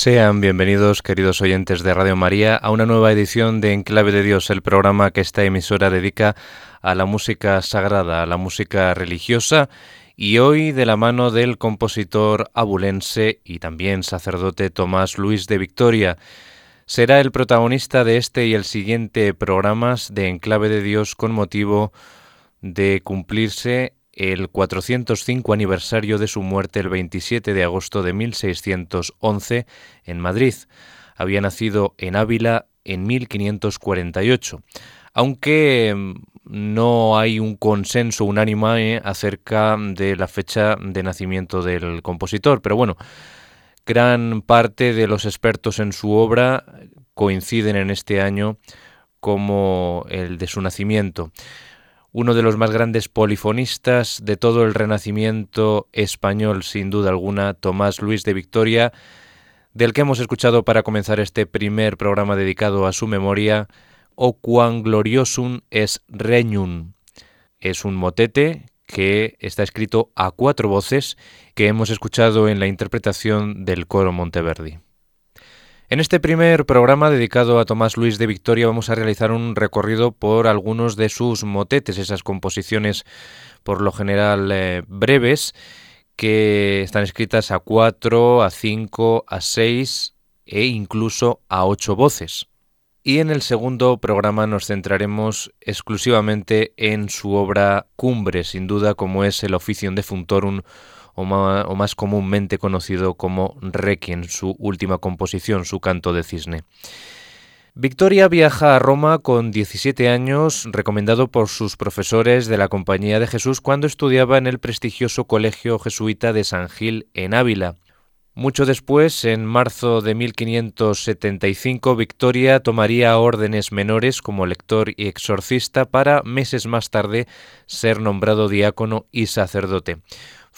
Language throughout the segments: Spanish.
Sean bienvenidos, queridos oyentes de Radio María, a una nueva edición de Enclave de Dios, el programa que esta emisora dedica a la música sagrada, a la música religiosa, y hoy de la mano del compositor abulense y también sacerdote Tomás Luis de Victoria. Será el protagonista de este y el siguiente programas de Enclave de Dios con motivo de cumplirse el 405 aniversario de su muerte el 27 de agosto de 1611 en Madrid. Había nacido en Ávila en 1548, aunque mm, no hay un consenso unánime acerca de la fecha de nacimiento del compositor, pero bueno, gran parte de los expertos en su obra coinciden en este año como el de su nacimiento uno de los más grandes polifonistas de todo el Renacimiento español, sin duda alguna, Tomás Luis de Victoria, del que hemos escuchado para comenzar este primer programa dedicado a su memoria, O quan gloriosum es regnum. Es un motete que está escrito a cuatro voces que hemos escuchado en la interpretación del coro Monteverdi. En este primer programa dedicado a Tomás Luis de Victoria vamos a realizar un recorrido por algunos de sus motetes, esas composiciones por lo general eh, breves que están escritas a cuatro, a cinco, a seis e incluso a ocho voces. Y en el segundo programa nos centraremos exclusivamente en su obra cumbre, sin duda, como es el Officium o más, comúnmente conocido como Requiem, su última composición, su canto de cisne. Victoria viaja a Roma con 17 años, recomendado por sus profesores de la Compañía de Jesús cuando estudiaba en el prestigioso Colegio Jesuita de San Gil en Ávila. Mucho después, en marzo de 1575, Victoria tomaría órdenes menores como lector y exorcista para meses más tarde ser nombrado diácono y sacerdote.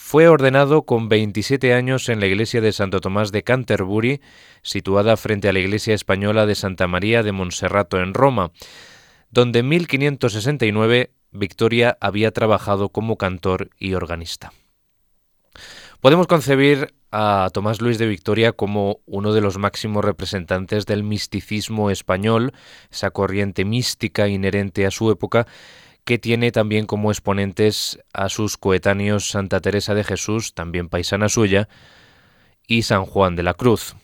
Fue ordenado con 27 años en la iglesia de Santo Tomás de Canterbury, situada frente a la iglesia española de Santa María de Monserrato en Roma, donde en 1569 Victoria había trabajado como cantor y organista. Podemos concebir a Tomás Luis de Victoria como uno de los máximos representantes del misticismo español, esa corriente mística inherente a su época, que tiene también como exponentes a sus coetáneos Santa Teresa de Jesús, también paisana suya, y San Juan de la Cruz.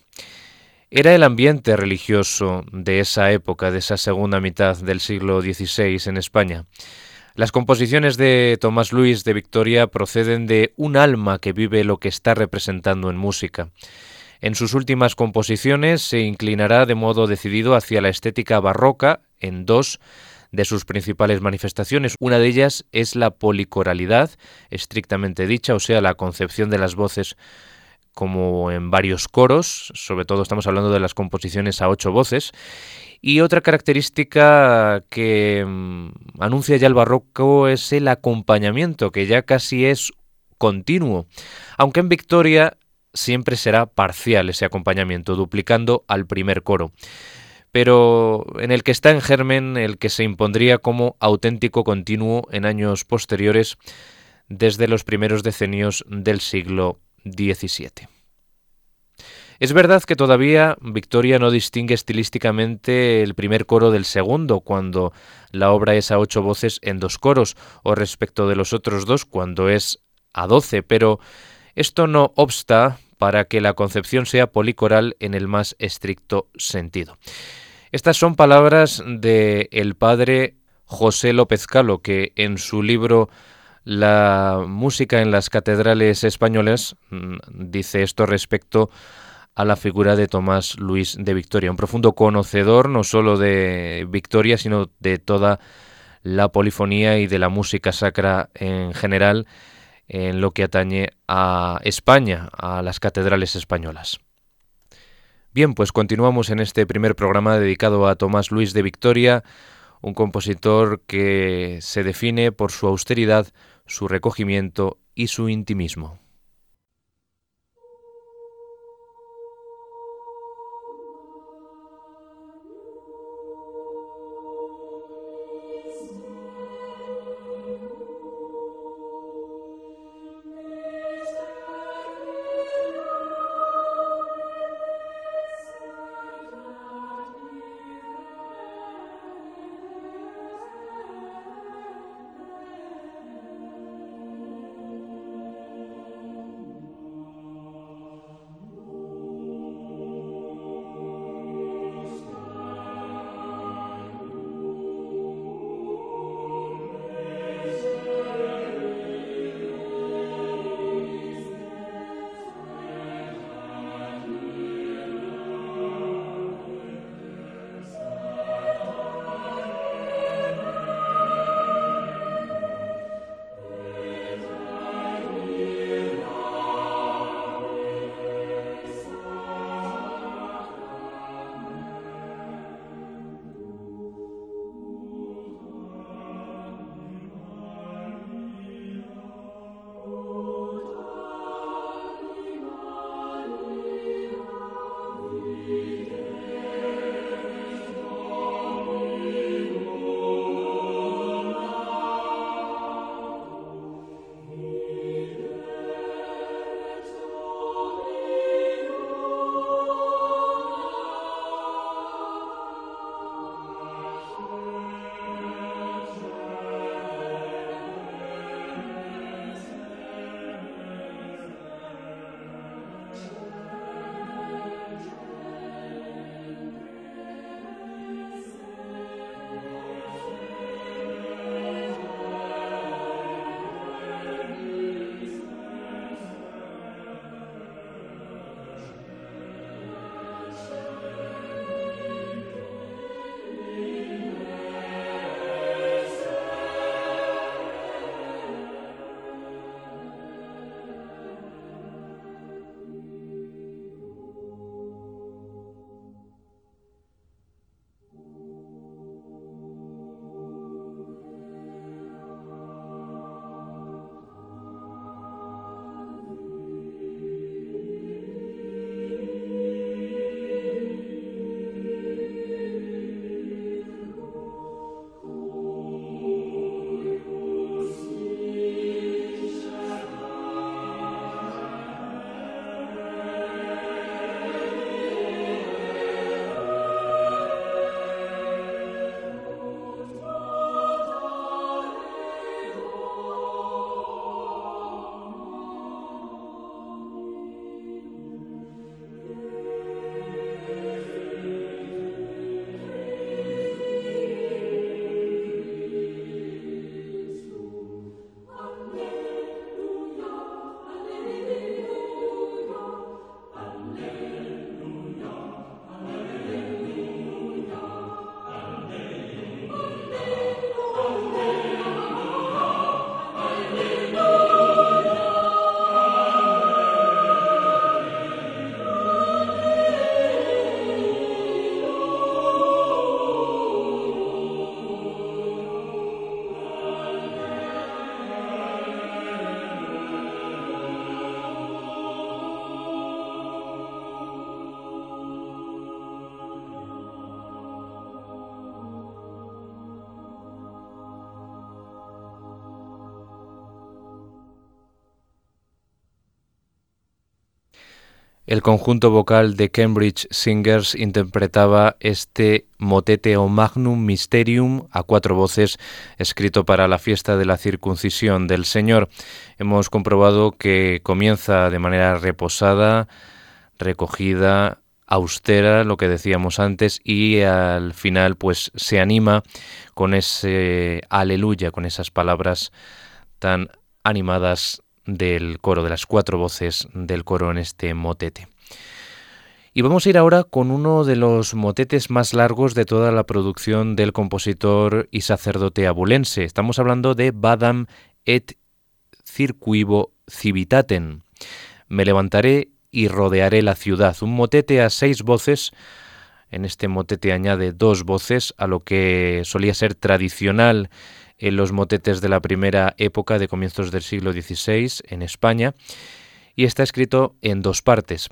Era el ambiente religioso de esa época, de esa segunda mitad del siglo XVI en España. Las composiciones de Tomás Luis de Victoria proceden de un alma que vive lo que está representando en música. En sus últimas composiciones se inclinará de modo decidido hacia la estética barroca en dos de sus principales manifestaciones. Una de ellas es la policoralidad, estrictamente dicha, o sea, la concepción de las voces como en varios coros, sobre todo estamos hablando de las composiciones a ocho voces, y otra característica que mm, anuncia ya el barroco es el acompañamiento, que ya casi es continuo, aunque en Victoria siempre será parcial ese acompañamiento, duplicando al primer coro pero en el que está en germen el que se impondría como auténtico continuo en años posteriores desde los primeros decenios del siglo XVII. Es verdad que todavía Victoria no distingue estilísticamente el primer coro del segundo, cuando la obra es a ocho voces en dos coros, o respecto de los otros dos, cuando es a doce, pero esto no obsta para que la concepción sea policoral en el más estricto sentido. Estas son palabras de el padre José López Calo, que en su libro La música en las catedrales españolas mm, dice esto respecto a la figura de Tomás Luis de Victoria, un profundo conocedor no solo de Victoria, sino de toda la polifonía y de la música sacra en general en lo que atañe a España, a las catedrales españolas. Bien, pues continuamos en este primer programa dedicado a Tomás Luis de Victoria, un compositor que se define por su austeridad, su recogimiento y su intimismo. El conjunto vocal de Cambridge Singers interpretaba este motete o magnum mysterium a cuatro voces escrito para la fiesta de la circuncisión del Señor. Hemos comprobado que comienza de manera reposada, recogida, austera, lo que decíamos antes, y al final pues se anima con ese aleluya, con esas palabras tan animadas del coro, de las cuatro voces del coro en este motete. Y vamos a ir ahora con uno de los motetes más largos de toda la producción del compositor y sacerdote abulense. Estamos hablando de Badam et circuivo civitaten. Me levantaré y rodearé la ciudad. Un motete a seis voces. En este motete añade dos voces a lo que solía ser tradicional en los motetes de la primera época de comienzos del siglo XVI en España y está escrito en dos partes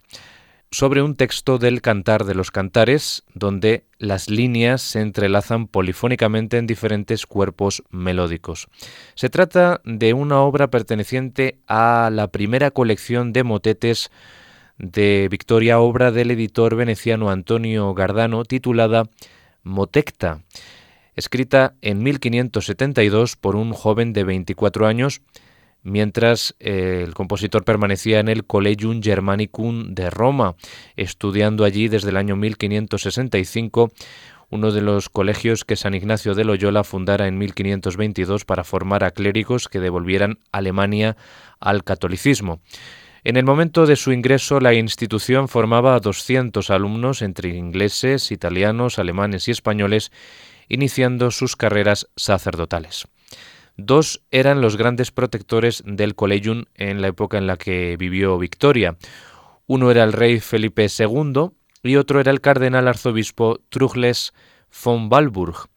sobre un texto del Cantar de los Cantares, donde las líneas se entrelazan polifónicamente en diferentes cuerpos melódicos. Se trata de una obra perteneciente a la primera colección de motetes de Victoria, obra del editor veneciano Antonio Gardano, titulada Motecta, escrita en 1572 por un joven de 24 años, mientras eh, el compositor permanecía en el Collegium Germanicum de Roma, estudiando allí desde el año 1565, uno de los colegios que San Ignacio de Loyola fundara en 1522 para formar a clérigos que devolvieran Alemania al catolicismo. En el momento de su ingreso, la institución formaba a 200 alumnos entre ingleses, italianos, alemanes y españoles, iniciando sus carreras sacerdotales. Dos eran los grandes protectores del Collegium en la época en la que vivió Victoria. Uno era el rey Felipe II y otro era el cardenal arzobispo Trugles von Walburg,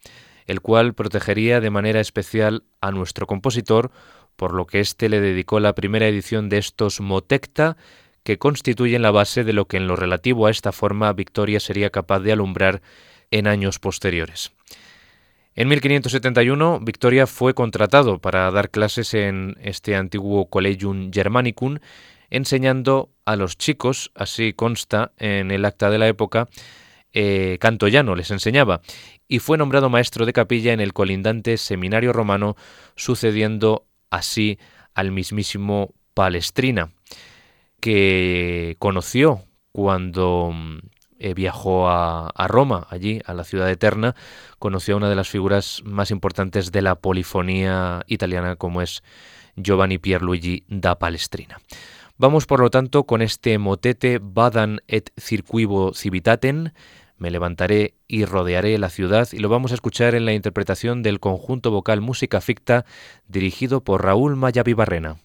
el cual protegería de manera especial a nuestro compositor, por lo que éste le dedicó la primera edición de estos Motecta, que constituyen la base de lo que en lo relativo a esta forma Victoria sería capaz de alumbrar en años posteriores. En 1571, Victoria fue contratado para dar clases en este antiguo Collegium Germanicum, enseñando a los chicos, así consta en el acta de la época, eh, canto llano les enseñaba, y fue nombrado maestro de capilla en el colindante seminario romano, sucediendo así al mismísimo Palestrina, que conoció cuando eh, viajó a, Roma, allí, a la ciudad eterna, conoció a una de las figuras más importantes de la polifonía italiana, como es Giovanni Pierluigi da Palestrina. Vamos, por lo tanto, con este motete Badan et circuivo civitaten, me levantaré y rodearé la ciudad, y lo vamos a escuchar en la interpretación del conjunto vocal Música Ficta, dirigido por Raúl Mayavibarrena.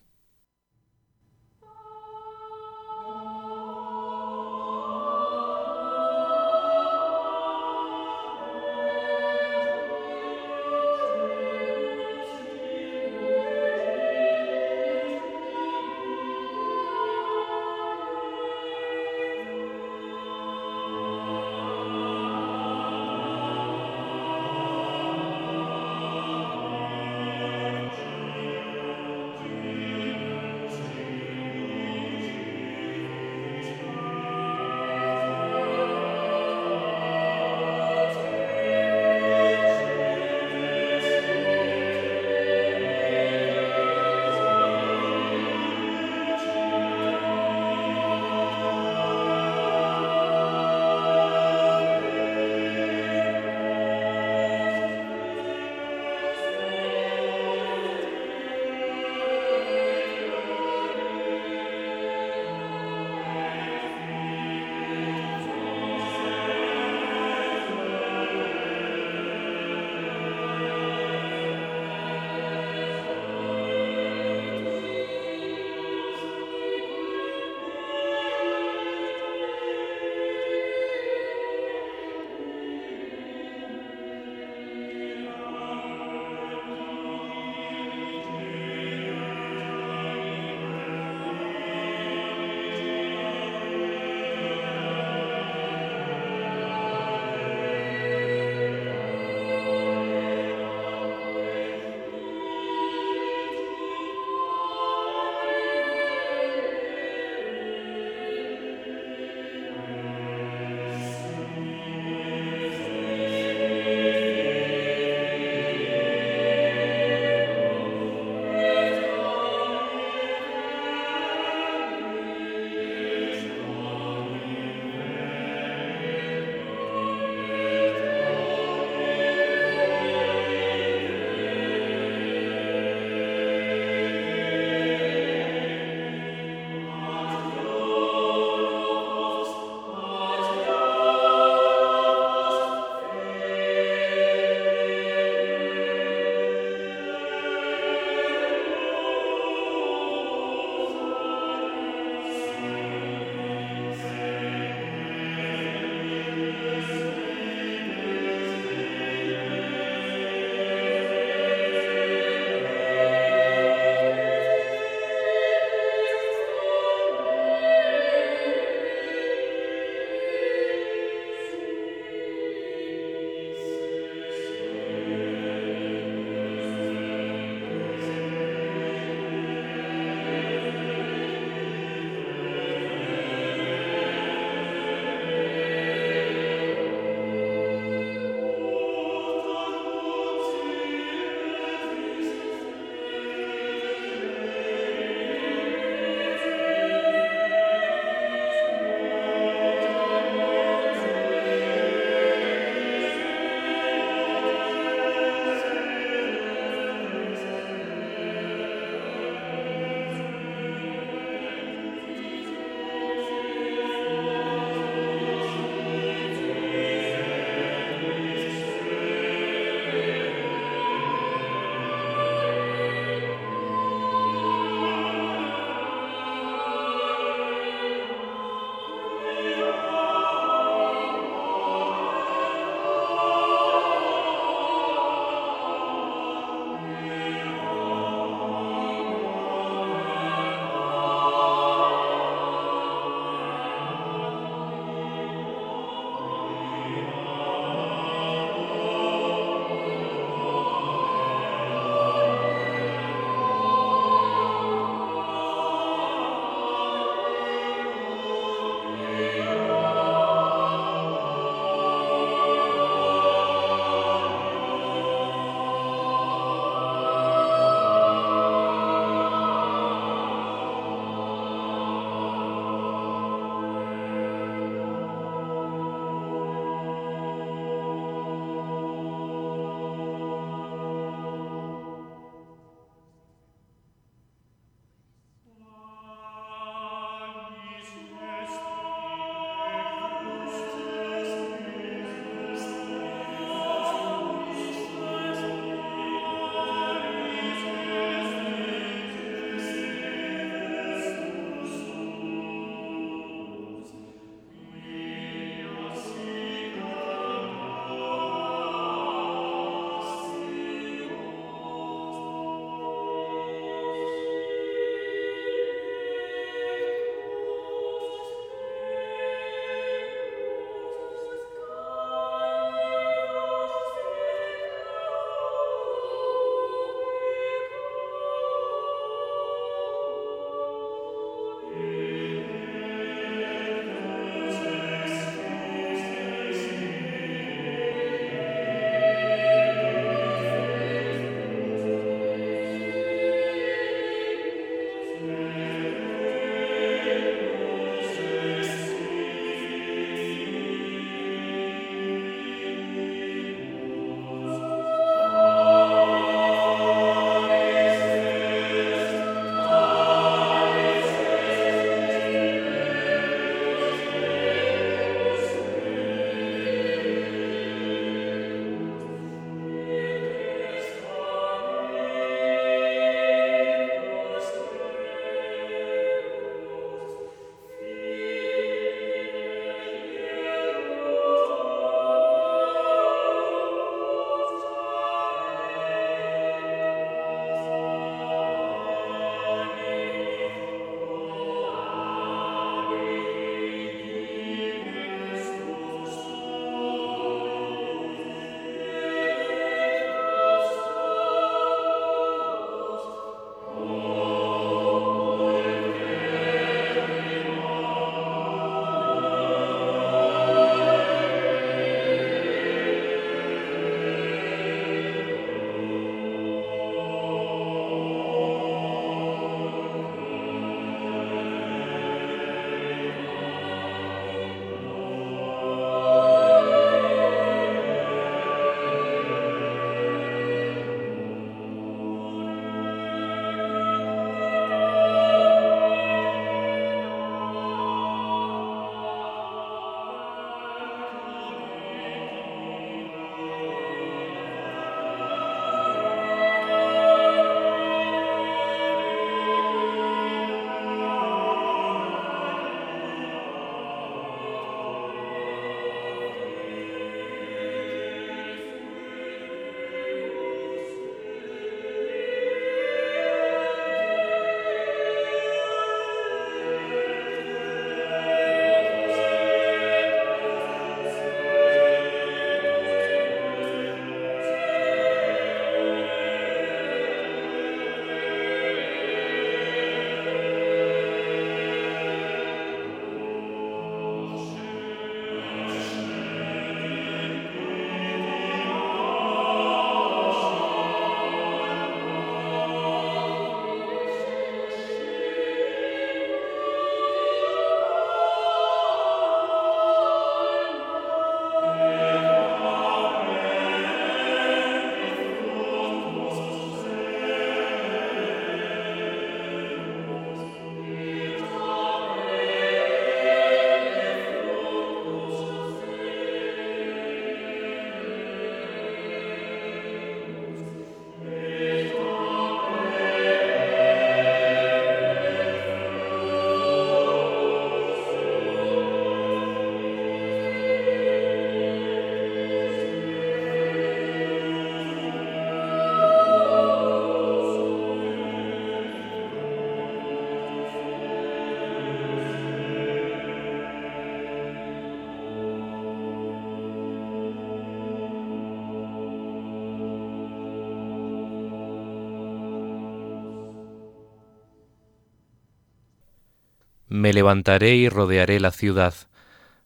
Me levantaré y rodearé la ciudad.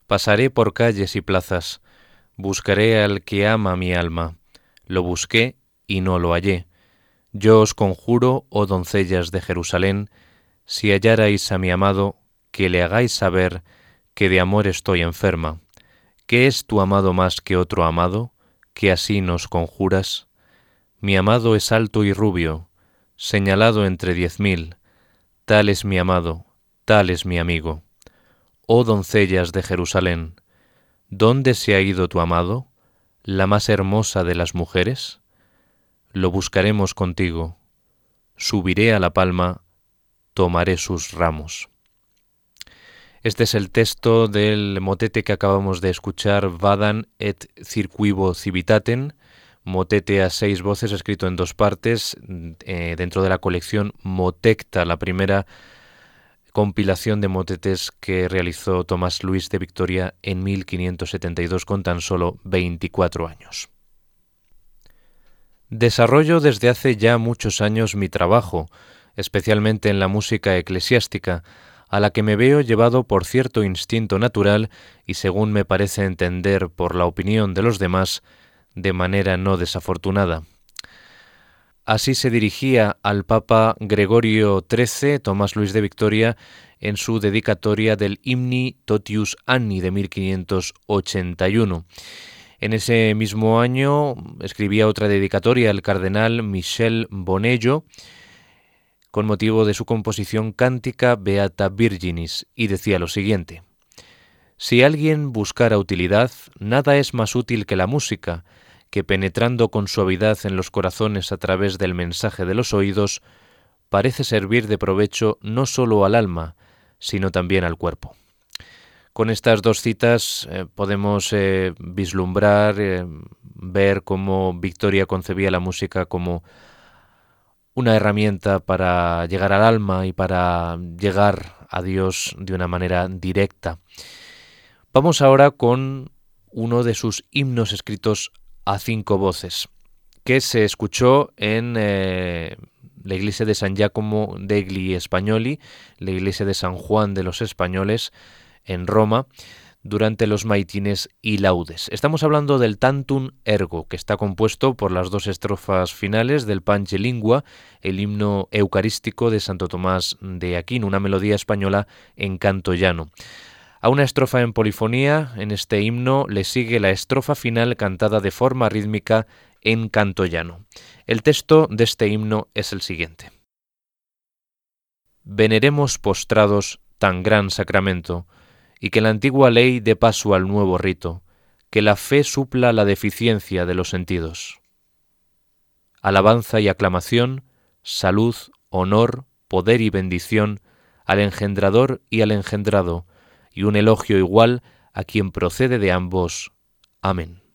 Pasaré por calles y plazas. Buscaré al que ama mi alma. Lo busqué y no lo hallé. Yo os conjuro, oh doncellas de Jerusalén, si hallarais a mi amado, que le hagáis saber que de amor estoy enferma. ¿Qué es tu amado más que otro amado, que así nos conjuras? Mi amado es alto y rubio, señalado entre diez mil, tal es mi amado, tal es mi amigo. Oh doncellas de Jerusalén, ¿dónde se ha ido tu amado, la más hermosa de las mujeres? Lo buscaremos contigo, subiré a la palma, tomaré sus ramos. Este es el texto del motete que acabamos de escuchar, Vadan et circuivo civitaten, motete a seis voces escrito en dos partes eh, dentro de la colección Motecta, la primera compilación de motetes que realizó Tomás Luis de Victoria en 1572 con tan solo 24 años. Desarrollo desde hace ya muchos años mi trabajo, especialmente en la música eclesiástica, a la que me veo llevado por cierto instinto natural y según me parece entender por la opinión de los demás, de manera no desafortunada. Así se dirigía al Papa Gregorio XIII, Tomás Luis de Victoria, en su dedicatoria del Himni Totius Anni de 1581. En ese mismo año escribía otra dedicatoria al cardenal Michel Bonello, con motivo de su composición cántica Beata Virginis, y decía lo siguiente. Si alguien buscara utilidad, nada es más útil que la música, que penetrando con suavidad en los corazones a través del mensaje de los oídos, parece servir de provecho no sólo al alma, sino también al cuerpo. Con estas dos citas eh, podemos eh, vislumbrar, eh, ver cómo Victoria concebía la música como una herramienta para llegar al alma y para llegar a Dios de una manera directa. Vamos ahora con uno de sus himnos escritos a cinco voces, que se escuchó en eh, la iglesia de San Giacomo degli Spagnoli, la iglesia de San Juan de los Españoles, en Roma, durante los maitines y laudes. Estamos hablando del Tantum Ergo, que está compuesto por las dos estrofas finales del Panche Lingua, el himno eucarístico de Santo Tomás de Aquino, una melodía española en canto llano. A una estrofa en polifonía, en este himno, le sigue la estrofa final cantada de forma rítmica en canto llano. El texto de este himno es el siguiente. Veneremos postrados tan gran sacramento, y que la antigua ley dé paso al nuevo rito, que la fe supla la deficiencia de los sentidos. Alabanza y aclamación, salud, honor, poder y bendición al engendrador y al engendrado, y un elogio igual a quien procede de ambos. Amén.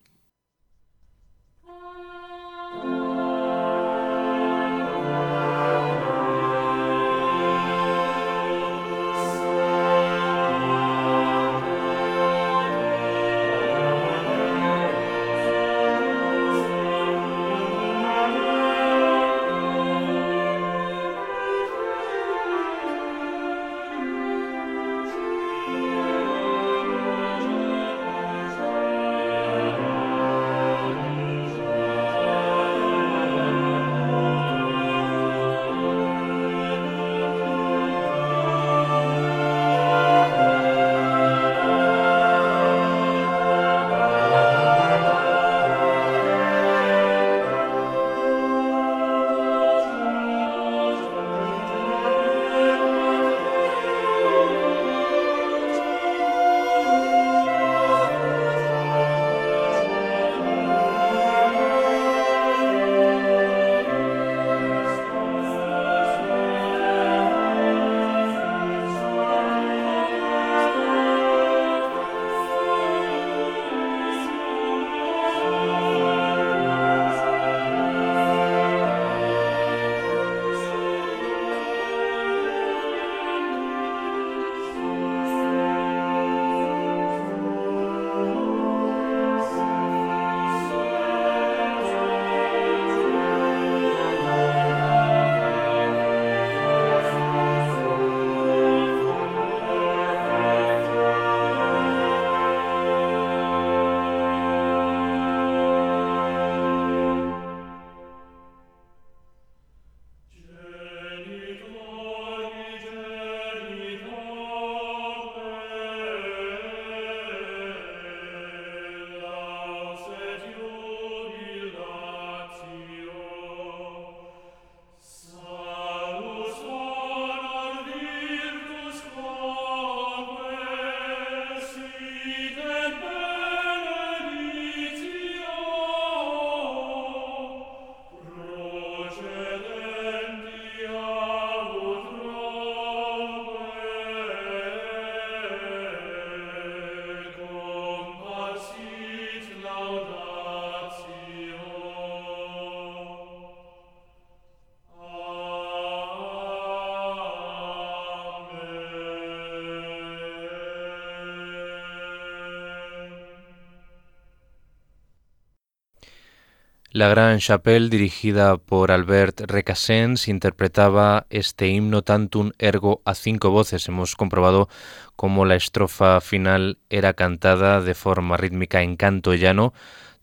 La Gran Chapelle, dirigida por Albert Recasens, interpretaba este himno tantum ergo a cinco voces. Hemos comprobado cómo la estrofa final era cantada de forma rítmica en canto llano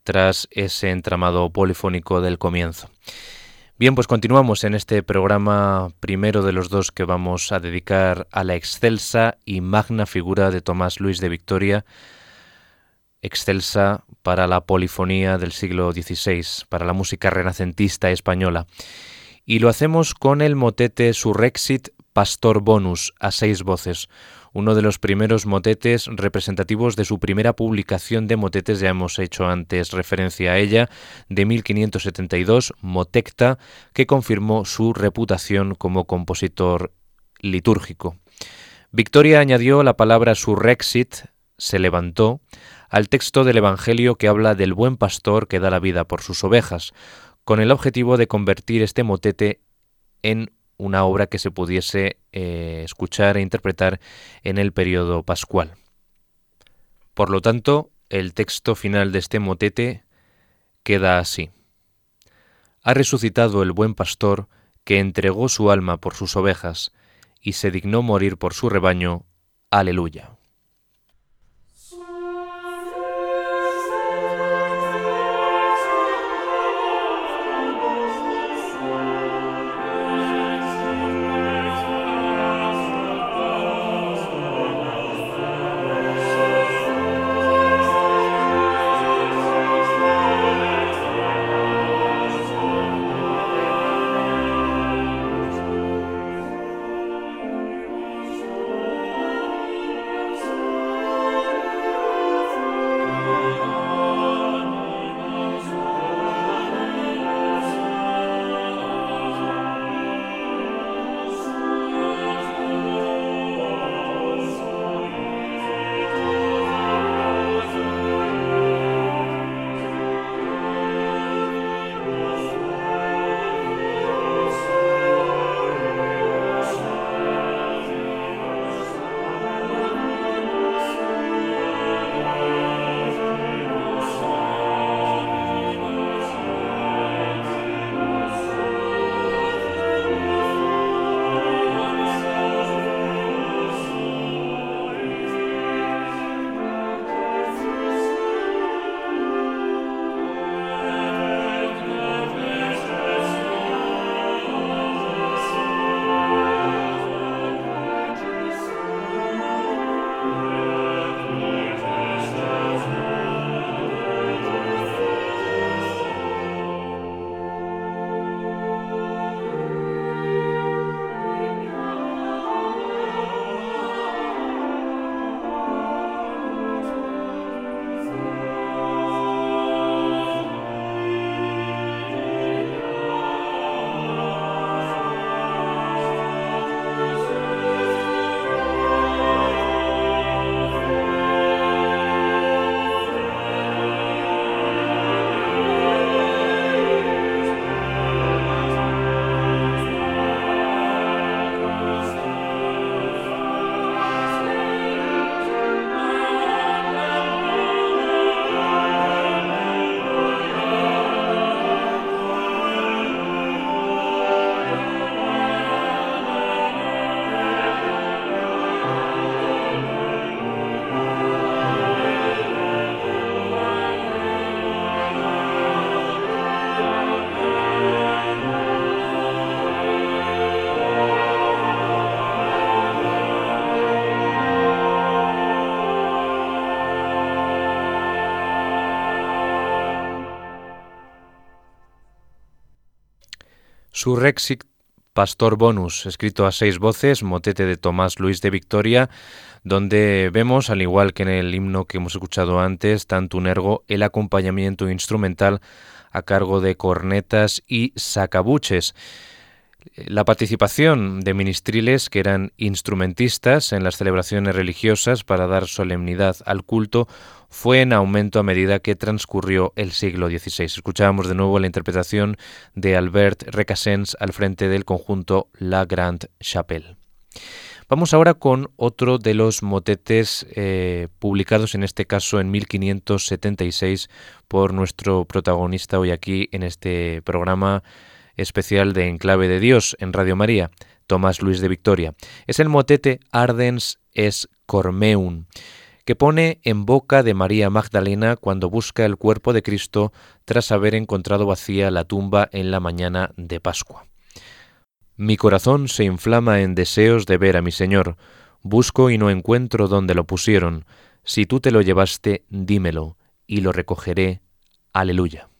tras ese entramado polifónico del comienzo. Bien, pues continuamos en este programa primero de los dos que vamos a dedicar a la excelsa y magna figura de Tomás Luis de Victoria, excelsa para la polifonía del siglo XVI, para la música renacentista española. Y lo hacemos con el motete Surrexit Pastor Bonus a seis voces, uno de los primeros motetes representativos de su primera publicación de motetes, ya hemos hecho antes referencia a ella, de 1572, Motecta, que confirmó su reputación como compositor litúrgico. Victoria añadió la palabra surrexit, se levantó, al texto del Evangelio que habla del buen pastor que da la vida por sus ovejas, con el objetivo de convertir este motete en una obra que se pudiese eh, escuchar e interpretar en el periodo pascual. Por lo tanto, el texto final de este motete queda así. Ha resucitado el buen pastor que entregó su alma por sus ovejas y se dignó morir por su rebaño. Aleluya. Surrexit Pastor Bonus, escrito a seis voces, motete de Tomás Luis de Victoria, donde vemos, al igual que en el himno que hemos escuchado antes, tanto un ergo, el acompañamiento instrumental a cargo de cornetas y sacabuches. La participación de ministriles que eran instrumentistas en las celebraciones religiosas para dar solemnidad al culto fue en aumento a medida que transcurrió el siglo XVI. Escuchábamos de nuevo la interpretación de Albert Recasens al frente del conjunto La Grande Chapelle. Vamos ahora con otro de los motetes eh, publicados en este caso en 1576 por nuestro protagonista hoy aquí en este programa especial de Enclave de Dios en Radio María, Tomás Luis de Victoria. Es el motete Ardens es Cormeum, que pone en boca de María Magdalena cuando busca el cuerpo de Cristo tras haber encontrado vacía la tumba en la mañana de Pascua. Mi corazón se inflama en deseos de ver a mi Señor. Busco y no encuentro dónde lo pusieron. Si tú te lo llevaste, dímelo, y lo recogeré. Aleluya.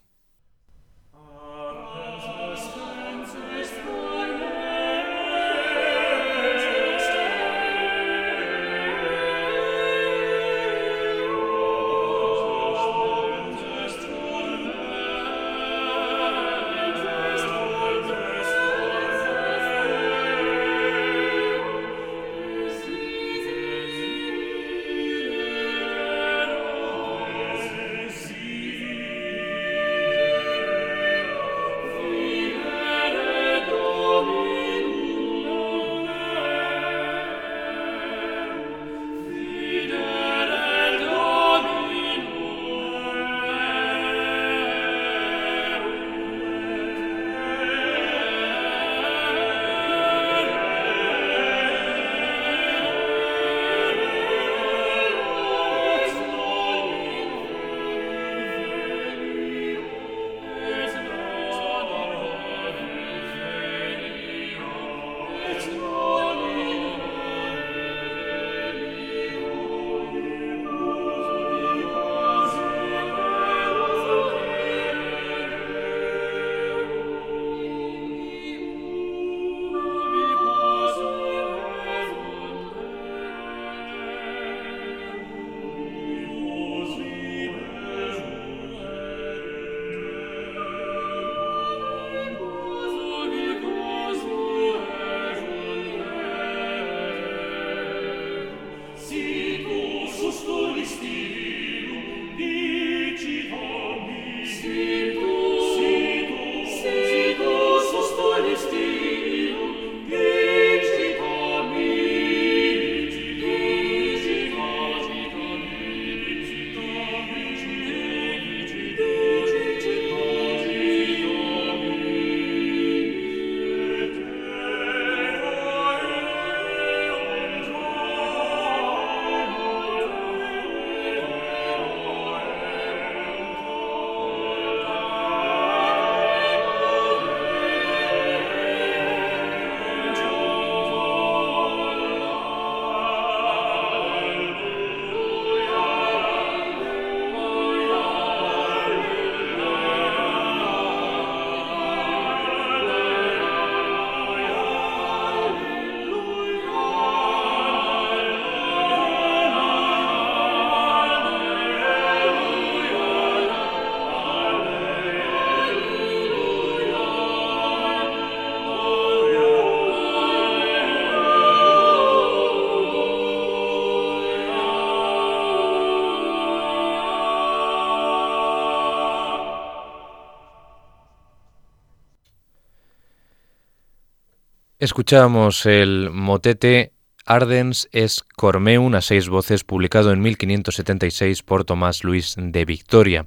Escuchamos el motete Ardens es Cormeum a seis voces, publicado en 1576 por Tomás Luis de Victoria.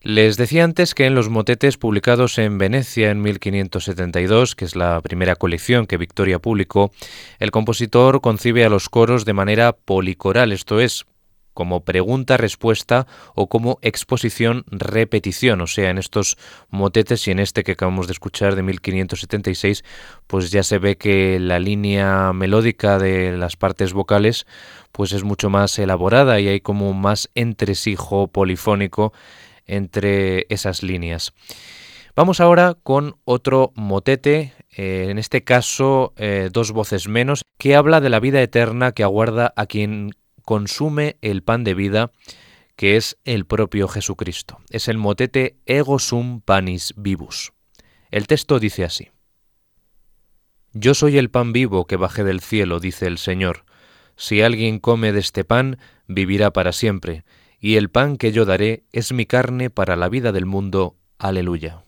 Les decía antes que en los motetes publicados en Venecia en 1572, que es la primera colección que Victoria publicó, el compositor concibe a los coros de manera policoral, esto es, como pregunta-respuesta o como exposición-repetición. O sea, en estos motetes y en este que acabamos de escuchar de 1576, pues ya se ve que la línea melódica de las partes vocales pues es mucho más elaborada y hay como más entresijo polifónico entre esas líneas. Vamos ahora con otro motete, eh, en este caso eh, dos voces menos, que habla de la vida eterna que aguarda a quien consume el pan de vida que es el propio Jesucristo. Es el motete Ego sum panis vivus. El texto dice así. Yo soy el pan vivo que bajé del cielo, dice el Señor. Si alguien come de este pan, vivirá para siempre, y el pan que yo daré es mi carne para la vida del mundo. Aleluya.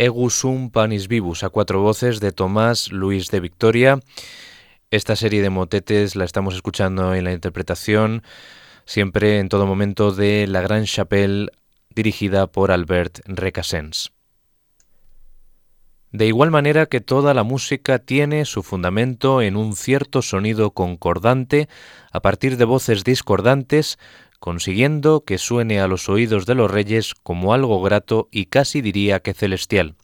Egusum Panis Vivus, a cuatro voces de Tomás Luis de Victoria. Esta serie de motetes la estamos escuchando en la interpretación, siempre en todo momento, de La Gran Chapelle, dirigida por Albert Recasens. De igual manera que toda la música tiene su fundamento en un cierto sonido concordante a partir de voces discordantes, consiguiendo que suene a los oídos de los reyes como algo grato y casi diría que celestial.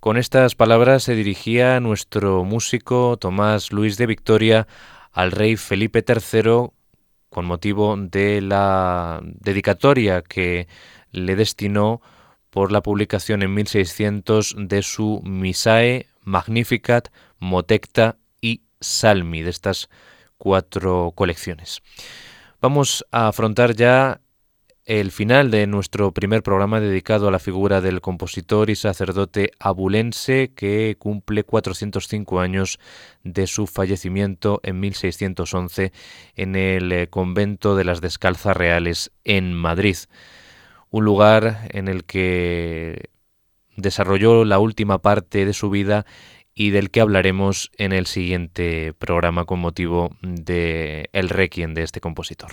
Con estas palabras se dirigía nuestro músico Tomás Luis de Victoria al rey Felipe III con motivo de la dedicatoria que le destinó por la publicación en 1600 de su Misae, Magnificat, Motecta y Salmi, de estas cuatro colecciones. Vamos a afrontar ya el final de nuestro primer programa dedicado a la figura del compositor y sacerdote abulense que cumple 405 años de su fallecimiento en 1611 en el eh, convento de las Descalzas Reales en Madrid. Un lugar en el que desarrolló la última parte de su vida y del que hablaremos en el siguiente programa con motivo de el requiem de este compositor.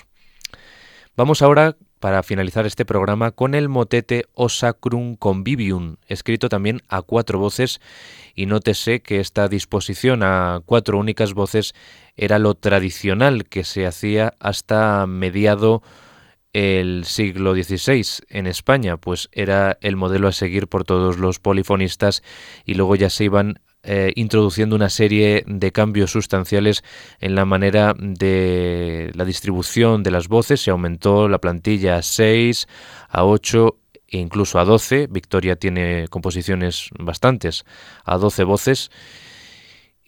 Vamos ahora para finalizar este programa con el motete O Sacrum Convivium, escrito también a cuatro voces, y nótese que esta disposición a cuatro únicas voces era lo tradicional que se hacía hasta mediado el siglo XVI en España, pues era el modelo a seguir por todos los polifonistas y luego ya se iban eh, introduciendo una serie de cambios sustanciales en la manera de la distribución de las voces. Se aumentó la plantilla a 6, a 8 e incluso a 12. Victoria tiene composiciones bastantes, a 12 voces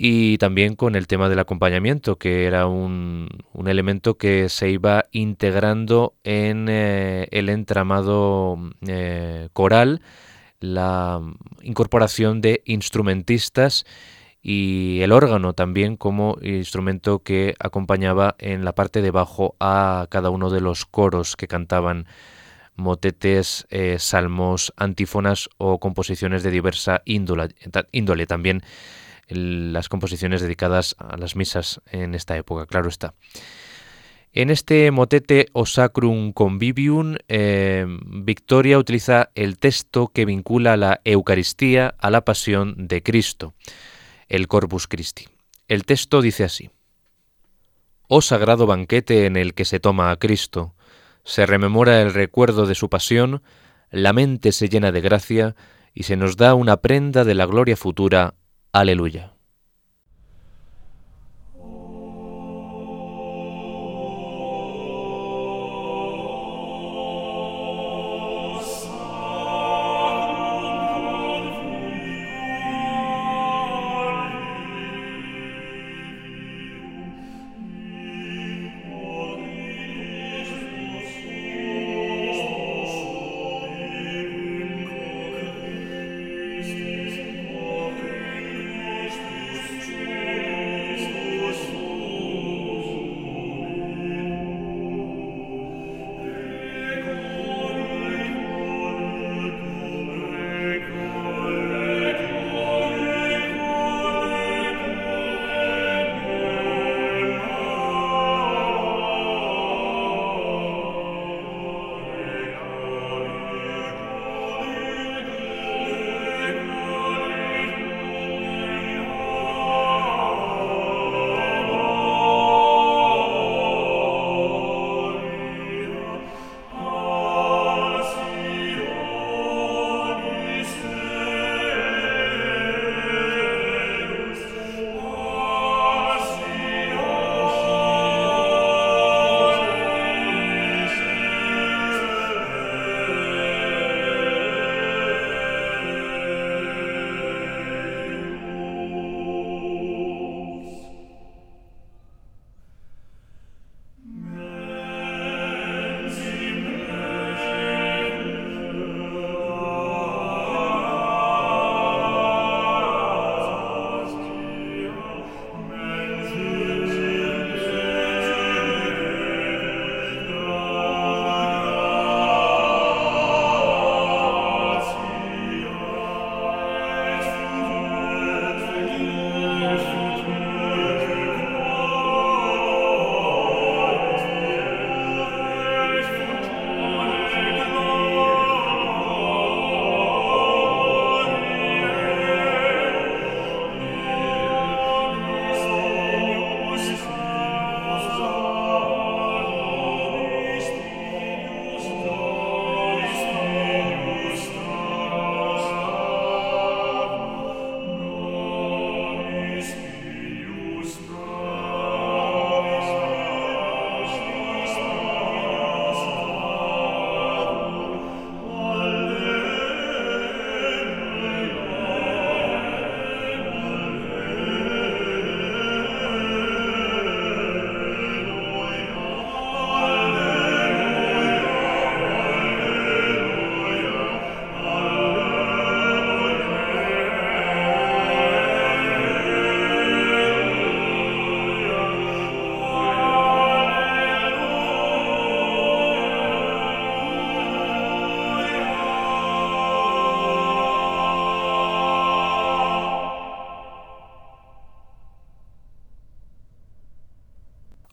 y también con el tema del acompañamiento, que era un, elemento que se iba integrando en eh, el entramado eh, coral, la incorporación de instrumentistas y el órgano también como instrumento que acompañaba en la parte de abajo a cada uno de los coros que cantaban motetes, eh, salmos, antífonas o composiciones de diversa índole, índole también las composiciones dedicadas a las misas en esta época, claro está. En este motete O Sacrum Convivium, eh, Victoria utiliza el texto que vincula la Eucaristía a la pasión de Cristo, el Corpus Christi. El texto dice así: Oh sagrado banquete en el que se toma a Cristo, se rememora el recuerdo de su pasión, la mente se llena de gracia y se nos da una prenda de la gloria futura Aleluya.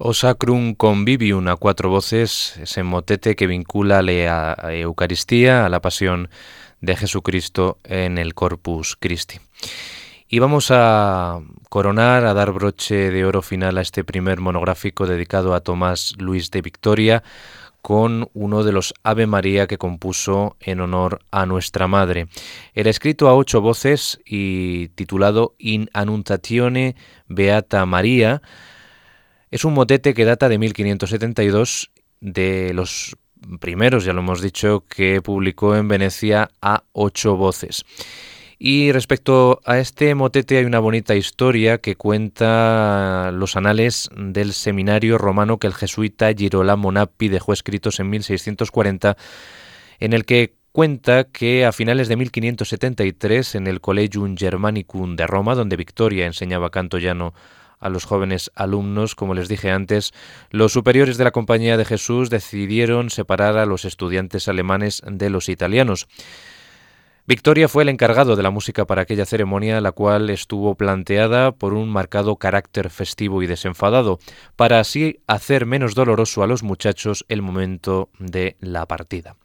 O Sacrum Convivium a cuatro voces, ese motete que vincula a Eucaristía, a la pasión de Jesucristo en el Corpus Christi. Y vamos a coronar, a dar broche de oro final a este primer monográfico dedicado a Tomás Luis de Victoria con uno de los Ave María que compuso en honor a nuestra Madre. Era escrito a ocho voces y titulado In Annunzione Beata María. Es un motete que data de 1572 de los primeros, ya lo hemos dicho, que publicó en Venecia a ocho voces. Y respecto a este motete hay una bonita historia que cuenta los anales del seminario romano que el jesuita Girolamo Nappi dejó escritos en 1640, en el que cuenta que a finales de 1573 en el Collegium Germanicum de Roma, donde Victoria enseñaba canto llano a los jóvenes alumnos, como les dije antes, los superiores de la Compañía de Jesús decidieron separar a los estudiantes alemanes de los italianos. Victoria fue el encargado de la música para aquella ceremonia, la cual estuvo planteada por un marcado carácter festivo y desenfadado, para así hacer menos doloroso a los muchachos el momento de la partida.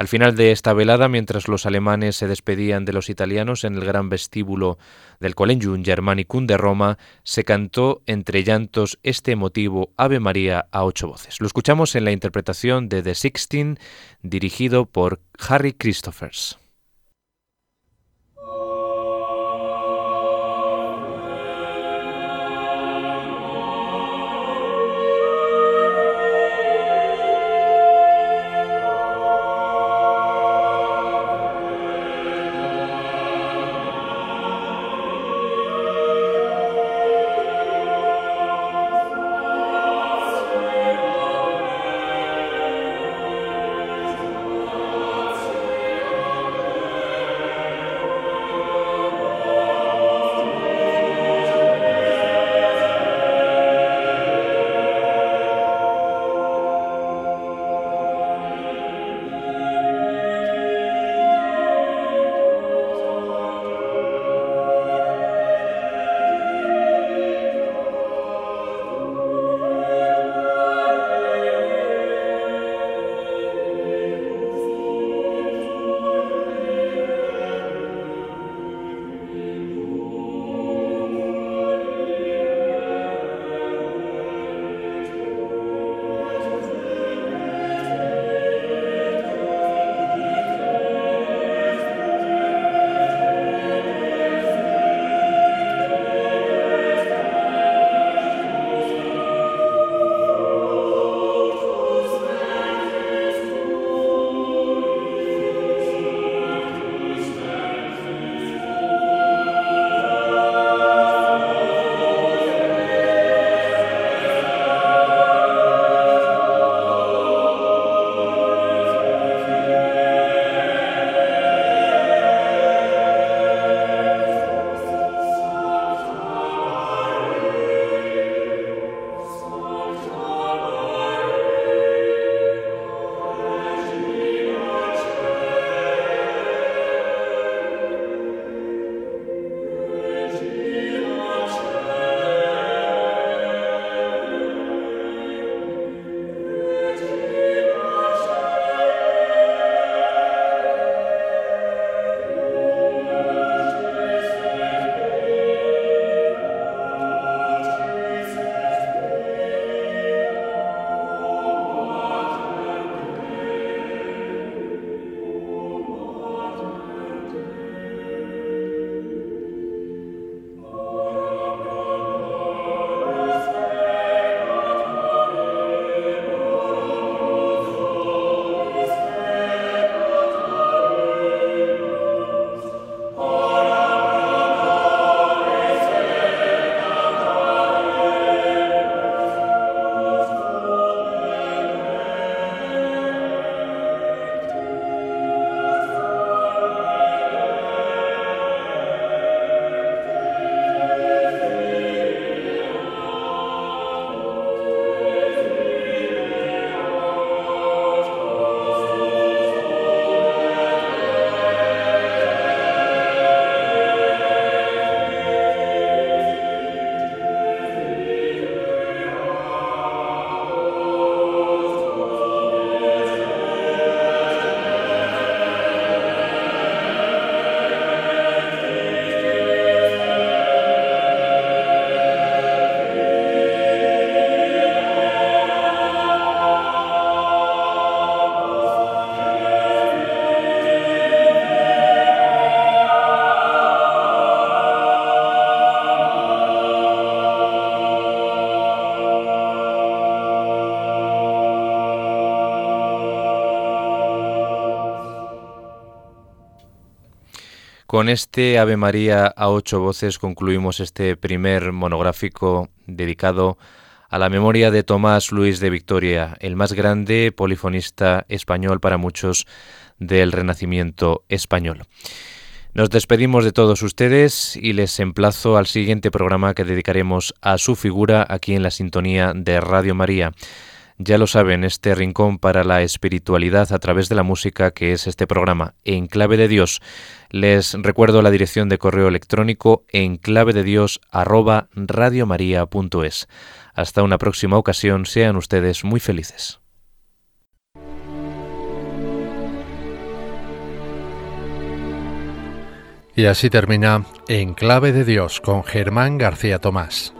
Al final de esta velada, mientras los alemanes se despedían de los italianos en el gran vestíbulo del Collegium Germanicum de Roma, se cantó entre llantos este emotivo Ave María a ocho voces. Lo escuchamos en la interpretación de The Sixteen, dirigido por Harry Christophers. Con este Ave María a ocho voces concluimos este primer monográfico dedicado a la memoria de Tomás Luis de Victoria, el más grande polifonista español para muchos del Renacimiento español. Nos despedimos de todos ustedes y les emplazo al siguiente programa que dedicaremos a su figura aquí en la sintonía de Radio María. Ya lo saben, este rincón para la espiritualidad a través de la música que es este programa, En Clave de Dios. Les recuerdo la dirección de correo electrónico en clave de Dios Hasta una próxima ocasión, sean ustedes muy felices. Y así termina En Clave de Dios con Germán García Tomás.